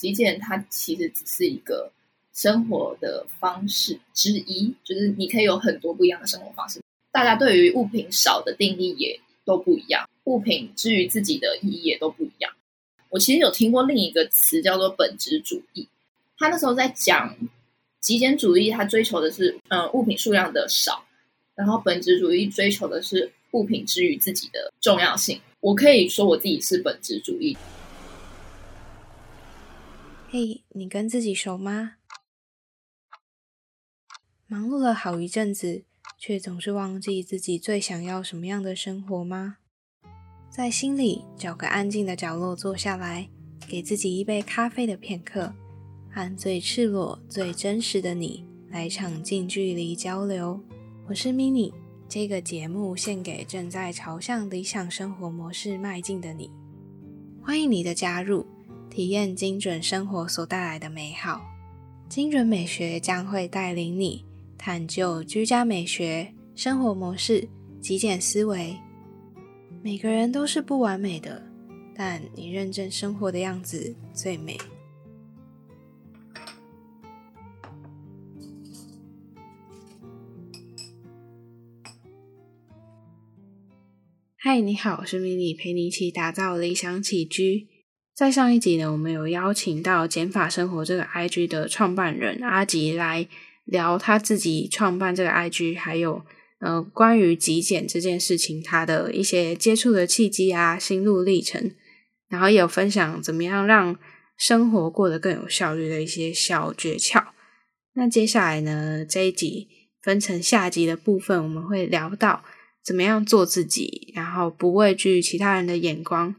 极简它其实只是一个生活的方式之一，就是你可以有很多不一样的生活方式。大家对于物品少的定义也都不一样，物品之于自己的意义也都不一样。我其实有听过另一个词叫做本质主义，他那时候在讲极简主义，他追求的是嗯物品数量的少，然后本质主义追求的是物品之于自己的重要性。我可以说我自己是本质主义。嘿，你跟自己熟吗？忙碌了好一阵子，却总是忘记自己最想要什么样的生活吗？在心里找个安静的角落坐下来，给自己一杯咖啡的片刻，和最赤裸、最真实的你来场近距离交流。我是 mini，这个节目献给正在朝向理想生活模式迈进的你。欢迎你的加入，体验精准生活所带来的美好。精准美学将会带领你探究居家美学、生活模式、极简思维。每个人都是不完美的，但你认真生活的样子最美。嗨，你好，我是米妮，陪你一起打造理想起居。在上一集呢，我们有邀请到减法生活这个 IG 的创办人阿吉来聊他自己创办这个 IG，还有。呃，关于极简这件事情，他的一些接触的契机啊，心路历程，然后也有分享怎么样让生活过得更有效率的一些小诀窍。那接下来呢，这一集分成下集的部分，我们会聊到怎么样做自己，然后不畏惧其他人的眼光。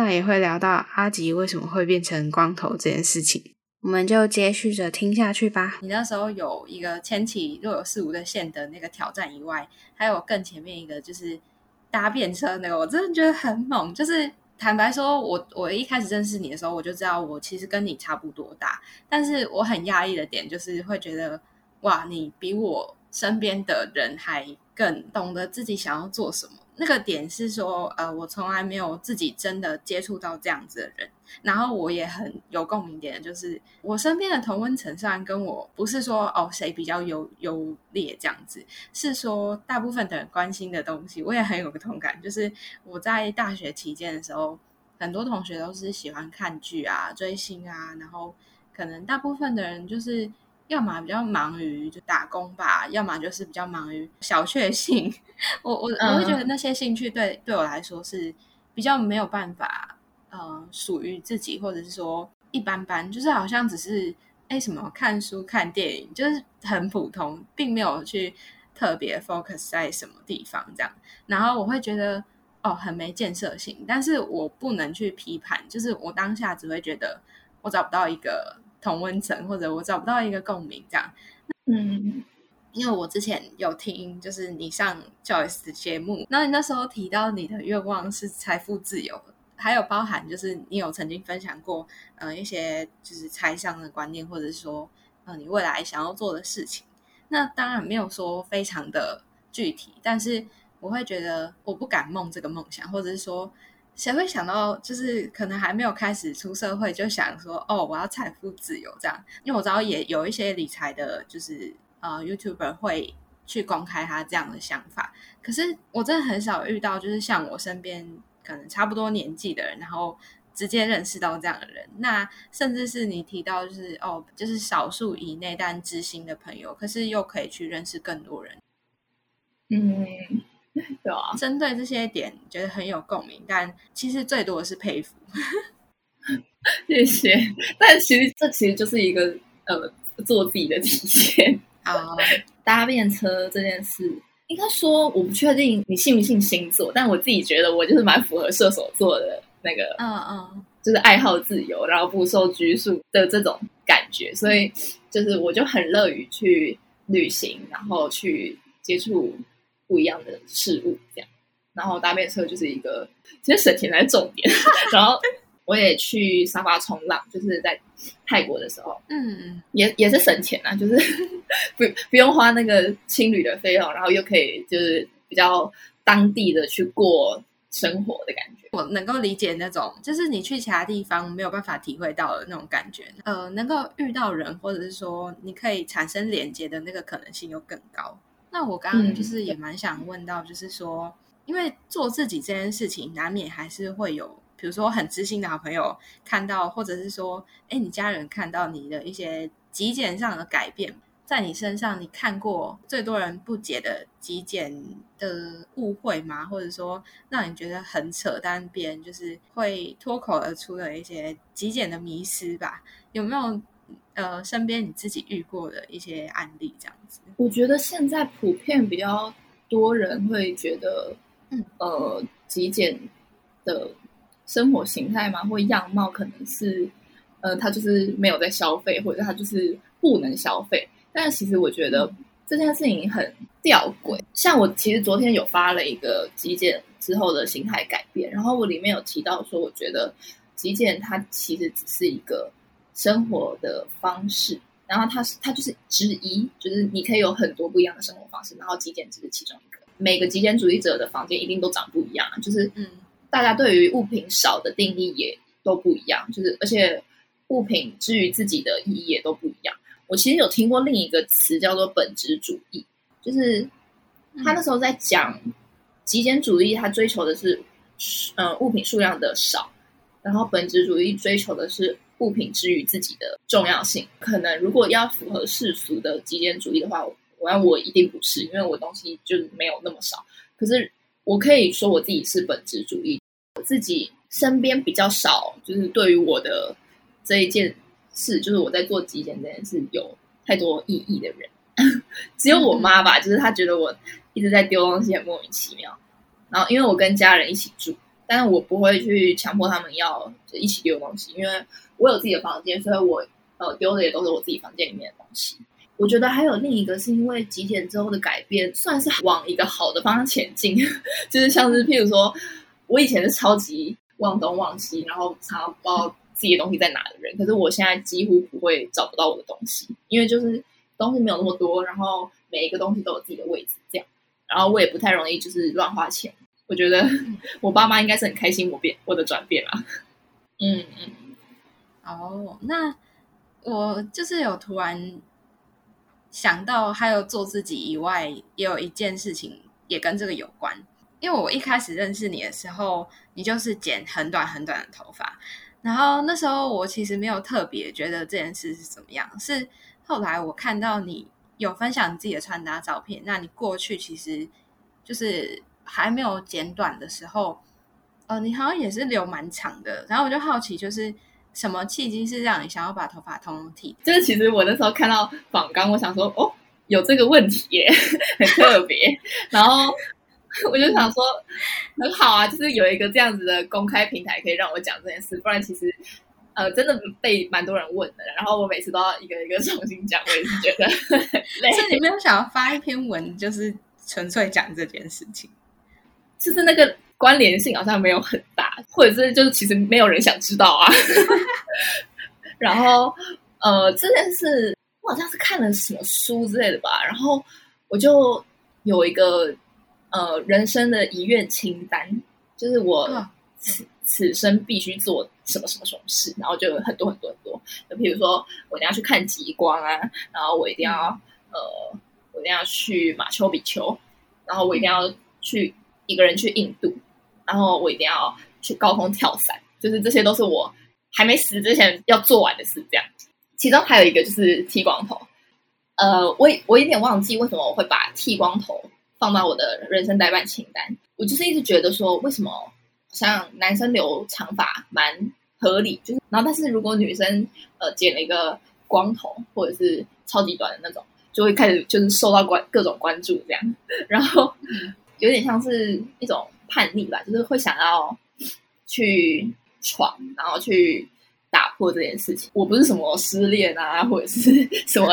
那也会聊到阿吉为什么会变成光头这件事情。我们就接续着听下去吧。你那时候有一个牵起若有似无的线的那个挑战以外，还有更前面一个就是搭便车那个，我真的觉得很猛。就是坦白说，我我一开始认识你的时候，我就知道我其实跟你差不多大，但是我很压抑的点就是会觉得，哇，你比我身边的人还更懂得自己想要做什么。那个点是说，呃，我从来没有自己真的接触到这样子的人，然后我也很有共鸣点，就是我身边的同温层虽然跟我不是说哦谁比较优优劣这样子，是说大部分的人关心的东西，我也很有个同感，就是我在大学期间的时候，很多同学都是喜欢看剧啊、追星啊，然后可能大部分的人就是。要么比较忙于就打工吧，要么就是比较忙于小确幸。我我我会觉得那些兴趣对对我来说是比较没有办法，呃，属于自己，或者是说一般般，就是好像只是哎什么看书、看电影，就是很普通，并没有去特别 focus 在什么地方这样。然后我会觉得哦，很没建设性，但是我不能去批判，就是我当下只会觉得我找不到一个。同温层，或者我找不到一个共鸣，这样。嗯，因为我之前有听，就是你上 Joyce 的节目，那你那时候提到你的愿望是财富自由，还有包含就是你有曾经分享过，呃，一些就是财商的观念，或者是说，呃，你未来想要做的事情。那当然没有说非常的具体，但是我会觉得我不敢梦这个梦想，或者是说。谁会想到，就是可能还没有开始出社会，就想说哦，我要财富自由这样？因为我知道也有一些理财的，就是呃，YouTuber 会去公开他这样的想法。可是我真的很少遇到，就是像我身边可能差不多年纪的人，然后直接认识到这样的人。那甚至是你提到，就是哦，就是少数以内但知心的朋友，可是又可以去认识更多人。嗯。对啊，针对这些点觉得很有共鸣，但其实最多的是佩服。谢谢，但其实这其实就是一个呃做自己的体现啊。搭便车这件事，应该说我不确定你信不信星座，但我自己觉得我就是蛮符合射手座的那个，嗯嗯，就是爱好自由，然后不受拘束的这种感觉，所以就是我就很乐于去旅行，然后去接触。不一样的事物，这样，然后搭便车就是一个，其实省钱才是重点。然后我也去沙发冲浪，就是在泰国的时候，嗯，也也是省钱啊，就是 不不用花那个青旅的费用，然后又可以就是比较当地的去过生活的感觉。我能够理解那种，就是你去其他地方没有办法体会到的那种感觉。呃，能够遇到人，或者是说你可以产生连接的那个可能性又更高。那我刚刚就是也蛮想问到，就是说，因为做自己这件事情，难免还是会有，比如说很知心的好朋友看到，或者是说，哎，你家人看到你的一些极简上的改变。在你身上，你看过最多人不解的极简的误会吗？或者说让你觉得很扯，但别人就是会脱口而出的一些极简的迷失吧？有没有呃身边你自己遇过的一些案例这样子？我觉得现在普遍比较多人会觉得，嗯呃，极简的生活形态嘛，或样貌可能是，呃，他就是没有在消费，或者他就是不能消费。但其实我觉得这件事情很吊诡。像我其实昨天有发了一个极简之后的形态改变，然后我里面有提到说，我觉得极简它其实只是一个生活的方式，然后他是他就是之一，就是你可以有很多不一样的生活方式，然后极简只是其中一个。每个极简主义者的房间一定都长不一样，就是嗯，大家对于物品少的定义也都不一样，就是而且物品之于自己的意义也都不一样。我其实有听过另一个词叫做本质主义，就是他那时候在讲极简主义，他追求的是嗯物品数量的少，然后本质主义追求的是物品之于自己的重要性。可能如果要符合世俗的极简主义的话，我要我一定不是，因为我东西就没有那么少。可是我可以说我自己是本质主义，我自己身边比较少，就是对于我的这一件。事，就是我在做极简这件事有太多意义的人，只有我妈吧，就是她觉得我一直在丢东西很莫名其妙。然后因为我跟家人一起住，但是我不会去强迫他们要一起丢东西，因为我有自己的房间，所以我呃丢的也都是我自己房间里面的东西。我觉得还有另一个是因为极简之后的改变，算是往一个好的方向前进，就是像是譬如说，我以前是超级忘东忘西，然后常常不知道。自己的东西在哪的人，可是我现在几乎不会找不到我的东西，因为就是东西没有那么多，然后每一个东西都有自己的位置，这样，然后我也不太容易就是乱花钱。我觉得 我爸妈应该是很开心我变我的转变啦。嗯嗯，哦，那我就是有突然想到，还有做自己以外，也有一件事情也跟这个有关，因为我一开始认识你的时候，你就是剪很短很短的头发。然后那时候我其实没有特别觉得这件事是怎么样，是后来我看到你有分享你自己的穿搭照片，那你过去其实就是还没有剪短的时候，呃，你好像也是留蛮长的。然后我就好奇，就是什么契机是让你想要把头发通通剃？就是其实我那时候看到仿刚，我想说哦，有这个问题耶，很特别。然后。我就想说，很好啊，就是有一个这样子的公开平台可以让我讲这件事，不然其实呃真的被蛮多人问的。然后我每次都要一个一个重新讲，我也是觉得 累。是你没有想要发一篇文，就是纯粹讲这件事情，就是那个关联性好像没有很大，或者是就是其实没有人想知道啊。然后呃这件事我好像是看了什么书之类的吧，然后我就有一个。呃，人生的遗愿清单，就是我此此生必须做什么什么什么事，然后就有很多很多很多。就比如说，我一定要去看极光啊，然后我一定要呃，我一定要去马丘比丘，然后我一定要去一个人去印度，然后我一定要去高空跳伞，就是这些都是我还没死之前要做完的事。这样，其中还有一个就是剃光头。呃，我我有点忘记为什么我会把剃光头。放到我的人生代办清单，我就是一直觉得说，为什么像男生留长发蛮合理，就是然后但是如果女生呃剪了一个光头或者是超级短的那种，就会开始就是受到关各种关注这样，然后有点像是一种叛逆吧，就是会想要去闯，然后去。打破这件事情，我不是什么失恋啊，或者是什么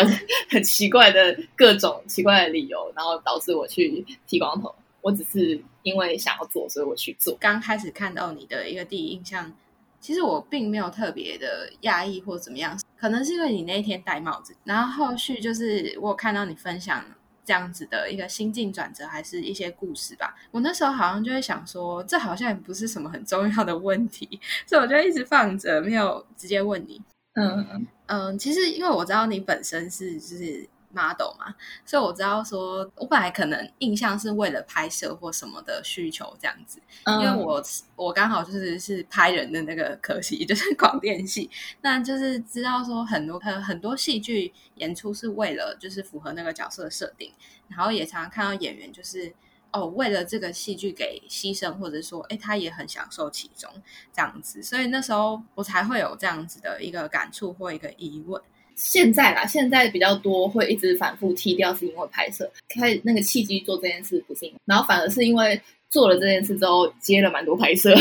很奇怪的各种奇怪的理由，然后导致我去剃光头。我只是因为想要做，所以我去做。刚开始看到你的一个第一印象，其实我并没有特别的压抑或怎么样，可能是因为你那一天戴帽子。然后后续就是我有看到你分享这样子的一个心境转折，还是一些故事吧。我那时候好像就会想说，这好像也不是什么很重要的问题，所以我就一直放着，没有直接问你。嗯嗯，其实因为我知道你本身是就是 model 嘛，所以我知道说，我本来可能印象是为了拍摄或什么的需求这样子，嗯，因为我我刚好就是是拍人的那个可惜，就是广电系，那就是知道说很多很很多戏剧演出是为了就是符合那个角色的设定，然后也常常看到演员就是哦为了这个戏剧给牺牲，或者说哎他也很享受其中这样子，所以那时候我才会有这样子的一个感触或一个疑问。现在啦，现在比较多会一直反复踢掉，是因为拍摄开那个契机做这件事不是，然后反而是因为做了这件事之后接了蛮多拍摄。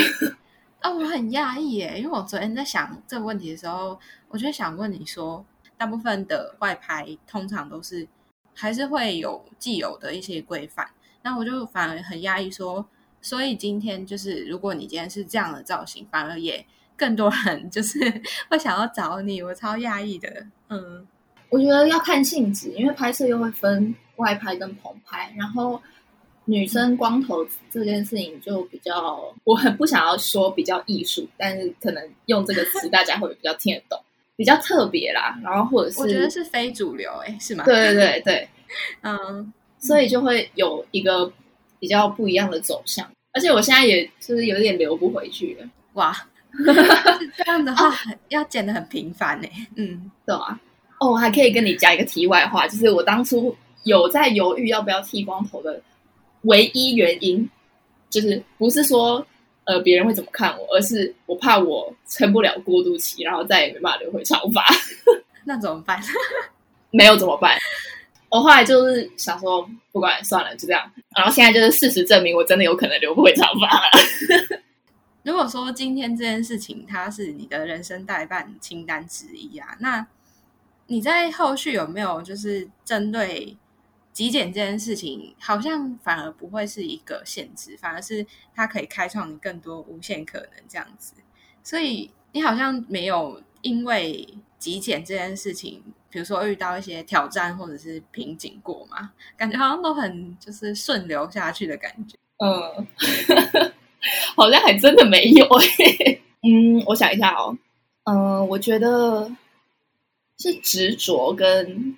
啊，我很讶异耶，因为我昨天在想这个问题的时候，我就想问你说，大部分的外拍通常都是还是会有既有的一些规范，那我就反而很讶异说，所以今天就是如果你今天是这样的造型，反而也更多人 就是会想要找你，我超讶异的。嗯，我觉得要看性质，因为拍摄又会分外拍跟棚拍，然后女生光头这件事情就比较，我很不想要说比较艺术，但是可能用这个词 大家会比较听得懂，比较特别啦。然后或者是我觉得是非主流，哎，是吗？对对对对，嗯，所以就会有一个比较不一样的走向。而且我现在也就是有点留不回去了，哇，这样的话要剪的很频繁呢。嗯，懂啊。哦，我还可以跟你讲一个题外话，就是我当初有在犹豫要不要剃光头的唯一原因，就是不是说呃别人会怎么看我，而是我怕我撑不了过渡期，然后再也没办法留回长发。那怎么办？没有怎么办？我后来就是想说，不管算了，就这样。然后现在就是事实证明，我真的有可能留不回长发了。如果说今天这件事情它是你的人生代办清单之一啊，那你在后续有没有就是针对极简这件事情，好像反而不会是一个限制，反而是它可以开创你更多无限可能这样子。所以你好像没有因为极简这件事情，比如说遇到一些挑战或者是瓶颈过嘛？感觉好像都很就是顺流下去的感觉。嗯，好像还真的没有诶。嗯，我想一下哦。嗯，我觉得是执着跟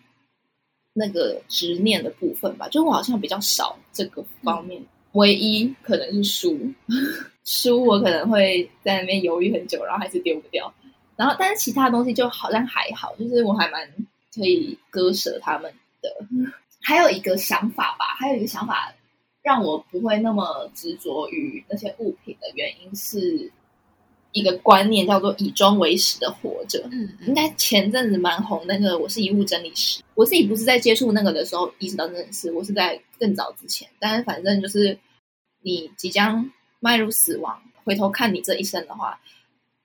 那个执念的部分吧。就我好像比较少这个方面，唯一可能是书，书我可能会在那边犹豫很久，然后还是丢不掉。然后，但是其他东西就好像还好，就是我还蛮可以割舍他们的。还有一个想法吧，还有一个想法。让我不会那么执着于那些物品的原因是一个观念，叫做以终为始的活着。嗯，应该前阵子蛮红那个，我是遗物整理师。我自己不是在接触那个的时候意识到这件事，我是在更早之前。但是反正就是你即将迈入死亡，回头看你这一生的话，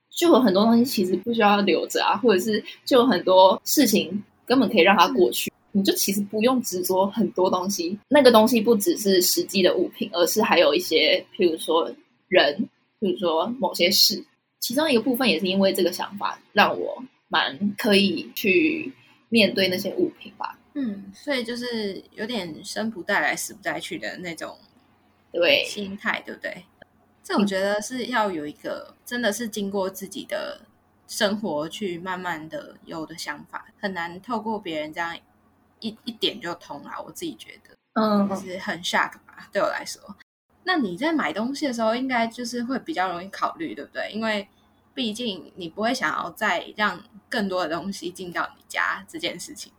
就有很多东西其实不需要留着啊，或者是就有很多事情根本可以让它过去。你就其实不用执着很多东西，那个东西不只是实际的物品，而是还有一些，譬如说人，譬如说某些事。其中一个部分也是因为这个想法，让我蛮可以去面对那些物品吧。嗯，所以就是有点生不带来，死不带去的那种对心态，对不对？这我觉得是要有一个真的是经过自己的生活去慢慢的有的想法，很难透过别人这样。一一点就通了，我自己觉得，嗯，就是很 shock 吧，对我来说。那你在买东西的时候，应该就是会比较容易考虑，对不对？因为毕竟你不会想要再让更多的东西进到你家这件事情。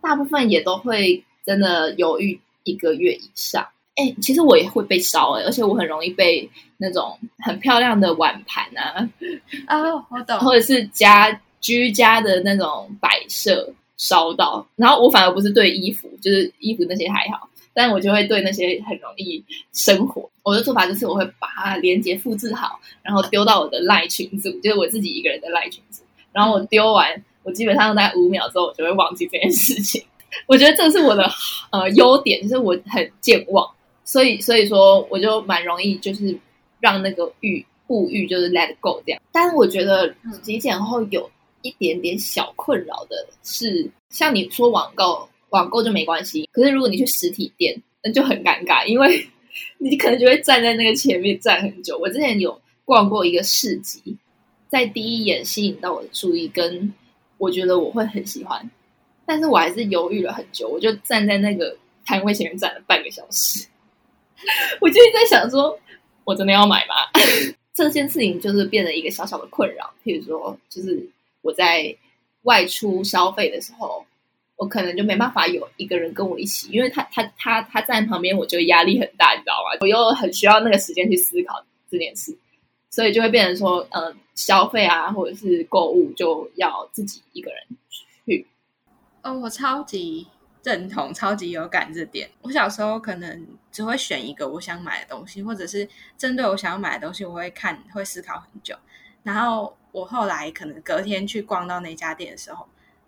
大部分也都会真的犹豫一个月以上。哎，其实我也会被烧哎，而且我很容易被那种很漂亮的碗盘啊，哦，我懂，或者是家居家的那种摆设。烧到，然后我反而不是对衣服，就是衣服那些还好，但我就会对那些很容易生火。我的做法就是我会把它连接复制好，然后丢到我的赖群组，就是我自己一个人的赖群组。然后我丢完，我基本上大概五秒之后，我就会忘记这件事情。我觉得这是我的呃优点，就是我很健忘，所以所以说我就蛮容易就是让那个欲物欲就是 let go 这样。但是我觉得极简后有。一点点小困扰的是，像你说网购网购就没关系，可是如果你去实体店，那就很尴尬，因为 你可能就会站在那个前面站很久。我之前有逛过一个市集，在第一眼吸引到我的注意，跟我觉得我会很喜欢，但是我还是犹豫了很久，我就站在那个摊位前面站了半个小时，我就在想说，我真的要买吗？这件事情就是变成一个小小的困扰。譬如说，就是我在外出消费的时候。我可能就没办法有一个人跟我一起，因为他他他他站旁边，我就压力很大，你知道吗？我又很需要那个时间去思考这件事，所以就会变成说，嗯，消费啊，或者是购物，就要自己一个人去。哦，我超级认同，超级有感这点。我小时候可能只会选一个我想买的东西，或者是针对我想要买的东西，我会看，会思考很久。然后我后来可能隔天去逛到那家店的时候。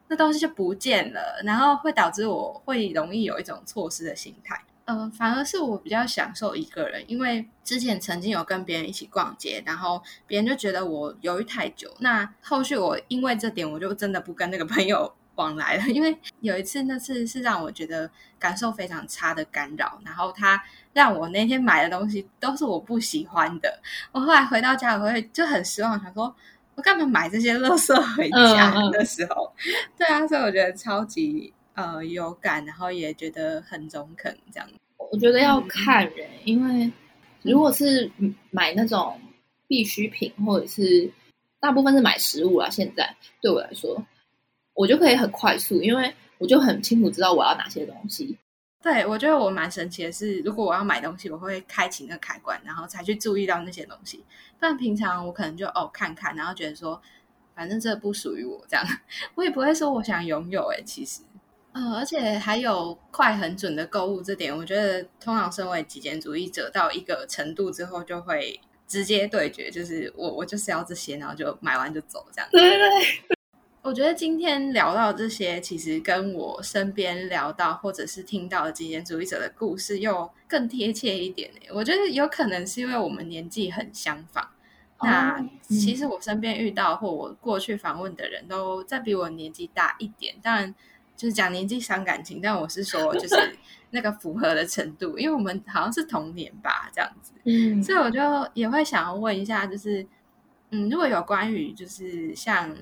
那东西就不见了，然后会导致我会容易有一种错失的心态。呃，反而是我比较享受一个人，因为之前曾经有跟别人一起逛街，然后别人就觉得我犹豫太久。那后续我因为这点，我就真的不跟那个朋友往来了。因为有一次，那次是让我觉得感受非常差的干扰，然后他让我那天买的东西都是我不喜欢的。我后来回到家，我会就很失望，想说。我干嘛买这些垃圾回家的时候？对啊，所以我觉得超级呃有感，然后也觉得很中肯。这样，我觉得要看人，因为如果是买那种必需品，或者是大部分是买食物啊，现在对我来说，我就可以很快速，因为我就很清楚知道我要哪些东西。对，我觉得我蛮神奇的是，如果我要买东西，我会开启那个开关，然后才去注意到那些东西。但平常我可能就哦看看，然后觉得说，反正这不属于我，这样 我也不会说我想拥有。哎，其实，呃，而且还有快很准的购物这点，我觉得通常身为极简主义者到一个程度之后，就会直接对决，就是我我就是要这些，然后就买完就走，这样。对对。我觉得今天聊到这些，其实跟我身边聊到或者是听到的极简主义者的故事又更贴切一点。我觉得有可能是因为我们年纪很相仿。那其实我身边遇到或我过去访问的人都在比我年纪大一点。当然，就是讲年纪伤感情，但我是说，就是 那个符合的程度，因为我们好像是同年吧，这样子。嗯，所以我就也会想要问一下，就是嗯，如果有关于就是像。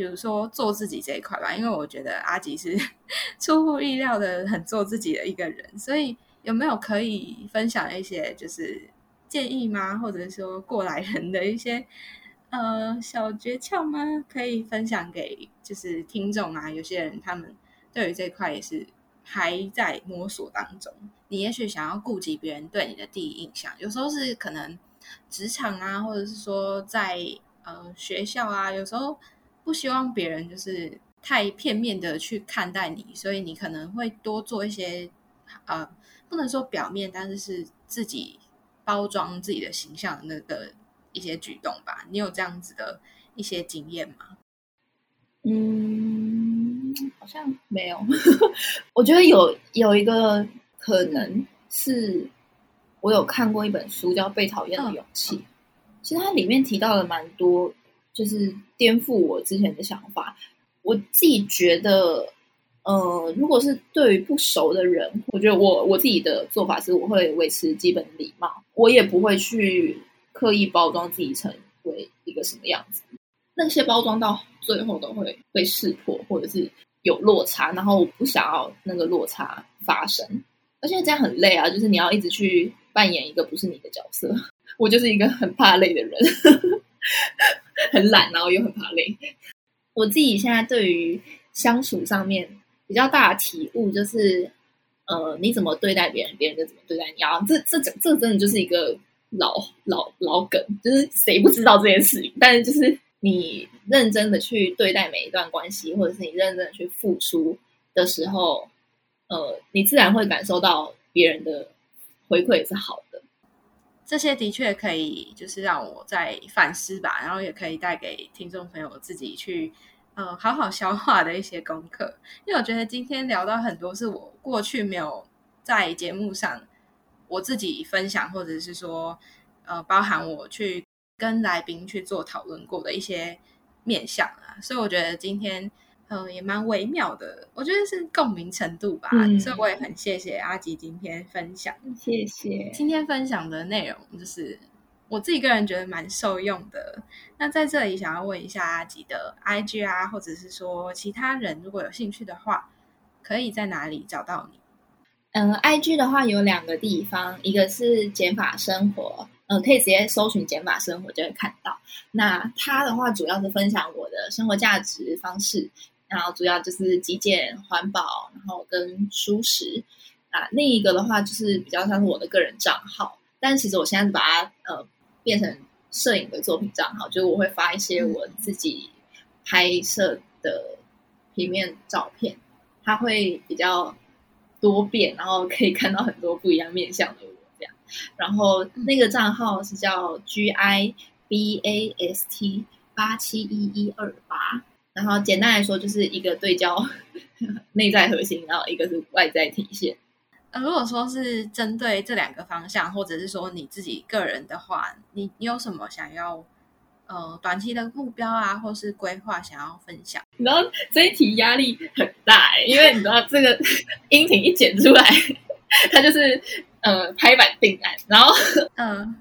比如说做自己这一块吧，因为我觉得阿吉是 出乎意料的很做自己的一个人，所以有没有可以分享一些就是建议吗？或者说过来人的一些呃小诀窍吗？可以分享给就是听众啊？有些人他们对于这块也是还在摸索当中。你也许想要顾及别人对你的第一印象，有时候是可能职场啊，或者是说在呃学校啊，有时候。不希望别人就是太片面的去看待你，所以你可能会多做一些呃，不能说表面，但是是自己包装自己的形象那个一些举动吧。你有这样子的一些经验吗？嗯，好像没有。我觉得有有一个可能是我有看过一本书叫《被讨厌的勇气》，其实它里面提到了蛮多。就是颠覆我之前的想法。我自己觉得，呃，如果是对于不熟的人，我觉得我我自己的做法是，我会维持基本礼貌，我也不会去刻意包装自己成为一个什么样子。那些包装到最后都会被识破，或者是有落差，然后我不想要那个落差发生。而且这样很累啊，就是你要一直去扮演一个不是你的角色。我就是一个很怕累的人。很懒，然后又很怕累。我自己现在对于相处上面比较大的体悟就是，呃，你怎么对待别人，别人就怎么对待你啊。这这这真的就是一个老老老梗，就是谁不知道这件事情？但是就是你认真的去对待每一段关系，或者是你认真的去付出的时候，呃，你自然会感受到别人的回馈是好的。这些的确可以，就是让我在反思吧，然后也可以带给听众朋友自己去，呃，好好消化的一些功课。因为我觉得今天聊到很多是我过去没有在节目上我自己分享，或者是说，呃，包含我去跟来宾去做讨论过的一些面向啊。所以我觉得今天呃，也蛮微妙的。我觉得是共鸣程度吧，所以我也很谢谢阿吉今天分享。谢谢。今天分享的内容就是我自己个人觉得蛮受用的。那在这里想要问一下阿吉的 IG 啊，或者是说其他人如果有兴趣的话，可以在哪里找到你？嗯，IG 的话有两个地方，一个是减法生活。嗯，可以直接搜寻减法生活就会看到。那它的话主要是分享我的生活价值方式，然后主要就是极简、环保，然后跟舒适。啊，另一个的话就是比较像是我的个人账号，但其实我现在是把它呃变成摄影的作品账号，就是我会发一些我自己拍摄的平面照片，它会比较多变，然后可以看到很多不一样面向的我这样。然后那个账号是叫 G I B A S T 八七一一二八，然后简单来说就是一个对焦 内在核心，然后一个是外在体现。呃，如果说是针对这两个方向，或者是说你自己个人的话，你你有什么想要呃短期的目标啊，或是规划想要分享？你知道这一题压力很大，因为你知道这个 音频一剪出来，它就是。呃，拍板定案，然后嗯，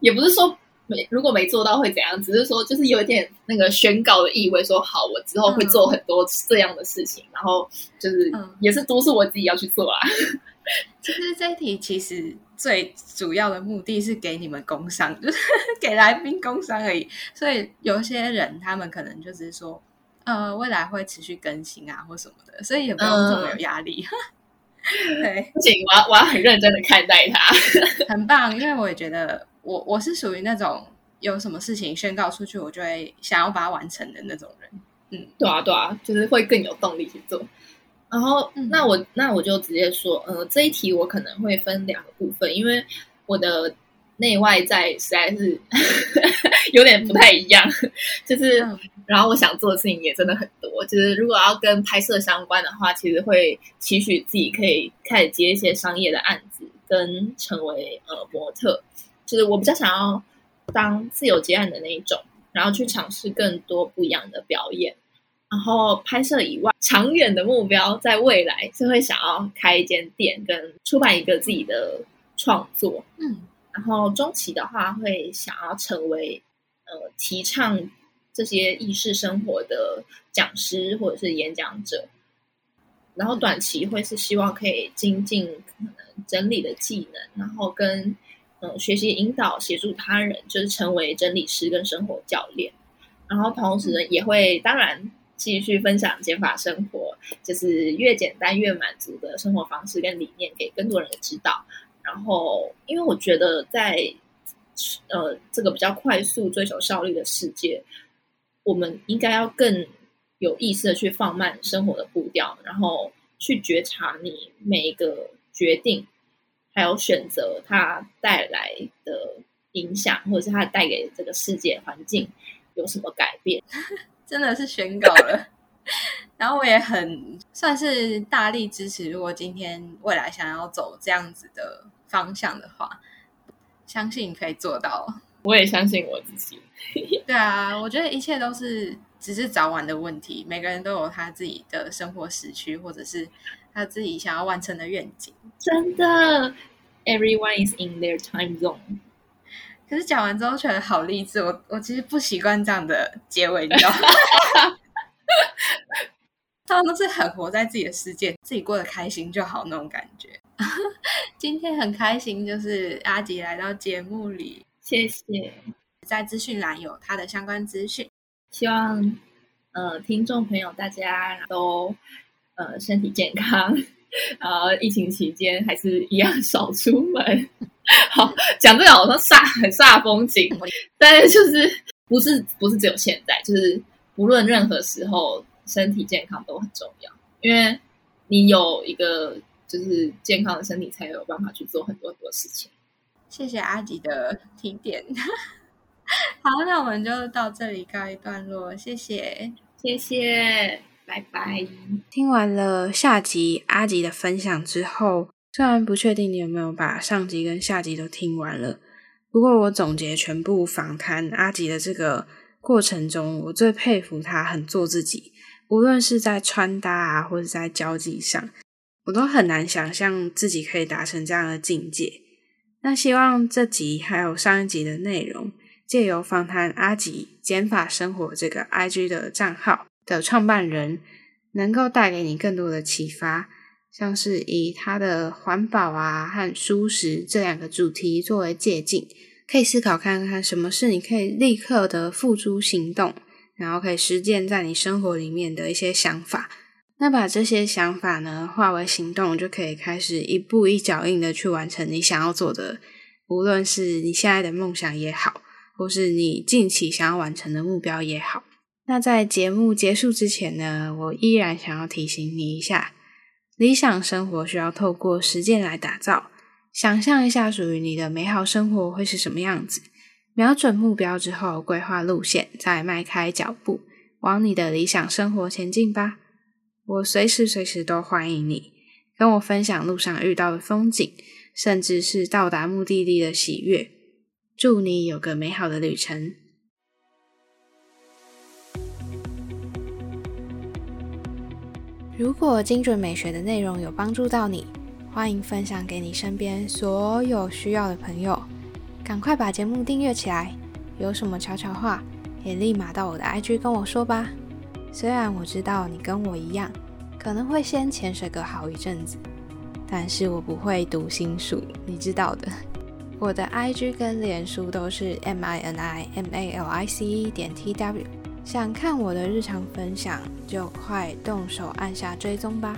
也不是说没如果没做到会怎样，只是说就是有一点那个宣告的意味，说好我之后会做很多这样的事情，然后就是也是都是我自己要去做啊。其实这一题其实最主要的目的是给你们工伤，就是给来宾工伤而已。所以有些人他们可能就是说，呃，未来会持续更新啊或什么的，所以也不用这么有压力。对，不行，我要我要很认真的看待它，很棒。因为我也觉得，我我是属于那种有什么事情宣告出去，我就会想要把它完成的那种人。嗯，对啊，对啊，就是会更有动力去做。然后，那我那我就直接说，呃，这一题我可能会分两个部分，因为我的。内外在实在是 有点不太一样，就是，然后我想做的事情也真的很多。就是如果要跟拍摄相关的话，其实会期许自己可以开始接一些商业的案子，跟成为呃模特。就是我比较想要当自由接案的那一种，然后去尝试更多不一样的表演。然后拍摄以外，长远的目标在未来是会想要开一间店，跟出版一个自己的创作。嗯。然后中期的话，会想要成为呃提倡这些意识生活的讲师或者是演讲者。然后短期会是希望可以精进可能整理的技能，然后跟嗯学习引导协助他人，就是成为整理师跟生活教练。然后同时呢，也会当然继续分享减法生活，就是越简单越满足的生活方式跟理念，给更多人知道。然后，因为我觉得在呃这个比较快速追求效率的世界，我们应该要更有意识的去放慢生活的步调，然后去觉察你每一个决定还有选择它带来的影响，或者是它带给这个世界环境有什么改变。真的是宣告了，然后我也很算是大力支持。如果今天未来想要走这样子的。方向的话，相信可以做到。我也相信我自己。对啊，我觉得一切都是只是早晚的问题。每个人都有他自己的生活时区，或者是他自己想要完成的愿景。真的，Everyone is in their time zone。可是讲完之后觉得好励志。我我其实不习惯这样的结尾，你知道吗？他们都是很活在自己的世界，自己过得开心就好那种感觉。今天很开心，就是阿吉来到节目里，谢谢。在资讯栏有他的相关资讯，希望呃听众朋友大家都呃身体健康，然后疫情期间还是一样少出门。好，讲这个好像煞很煞风景，但是就是不是不是只有现在，就是不论任何时候。身体健康都很重要，因为你有一个就是健康的身体，才有办法去做很多很多事情。谢谢阿吉的提点。好，那我们就到这里告一段落。谢谢，谢谢，拜拜。听完了下集阿吉的分享之后，虽然不确定你有没有把上集跟下集都听完了，不过我总结全部访谈阿吉的这个过程中，我最佩服他很做自己。无论是在穿搭啊，或者在交际上，我都很难想象自己可以达成这样的境界。那希望这集还有上一集的内容，借由访谈阿吉减法生活这个 IG 的账号的创办人，能够带给你更多的启发。像是以他的环保啊和舒适这两个主题作为借鉴，可以思考看看什么是你可以立刻的付诸行动，然后可以实践在你生活里面的一些想法。那把这些想法呢化为行动，就可以开始一步一脚印的去完成你想要做的，无论是你现在的梦想也好，或是你近期想要完成的目标也好。那在节目结束之前呢，我依然想要提醒你一下。理想生活需要透过实践来打造。想象一下属于你的美好生活会是什么样子？瞄准目标之后，规划路线，再迈开脚步，往你的理想生活前进吧。我随时随时都欢迎你，跟我分享路上遇到的风景，甚至是到达目的地的喜悦。祝你有个美好的旅程。如果精准美学的内容有帮助到你，欢迎分享给你身边所有需要的朋友。赶快把节目订阅起来，有什么悄悄话也立马到我的 IG 跟我说吧。虽然我知道你跟我一样，可能会先潜水个好一阵子，但是我不会读心术，你知道的。我的 IG 跟脸书都是 M I N I M A L I C E 点 T W。想看我的日常分享，就快动手按下追踪吧。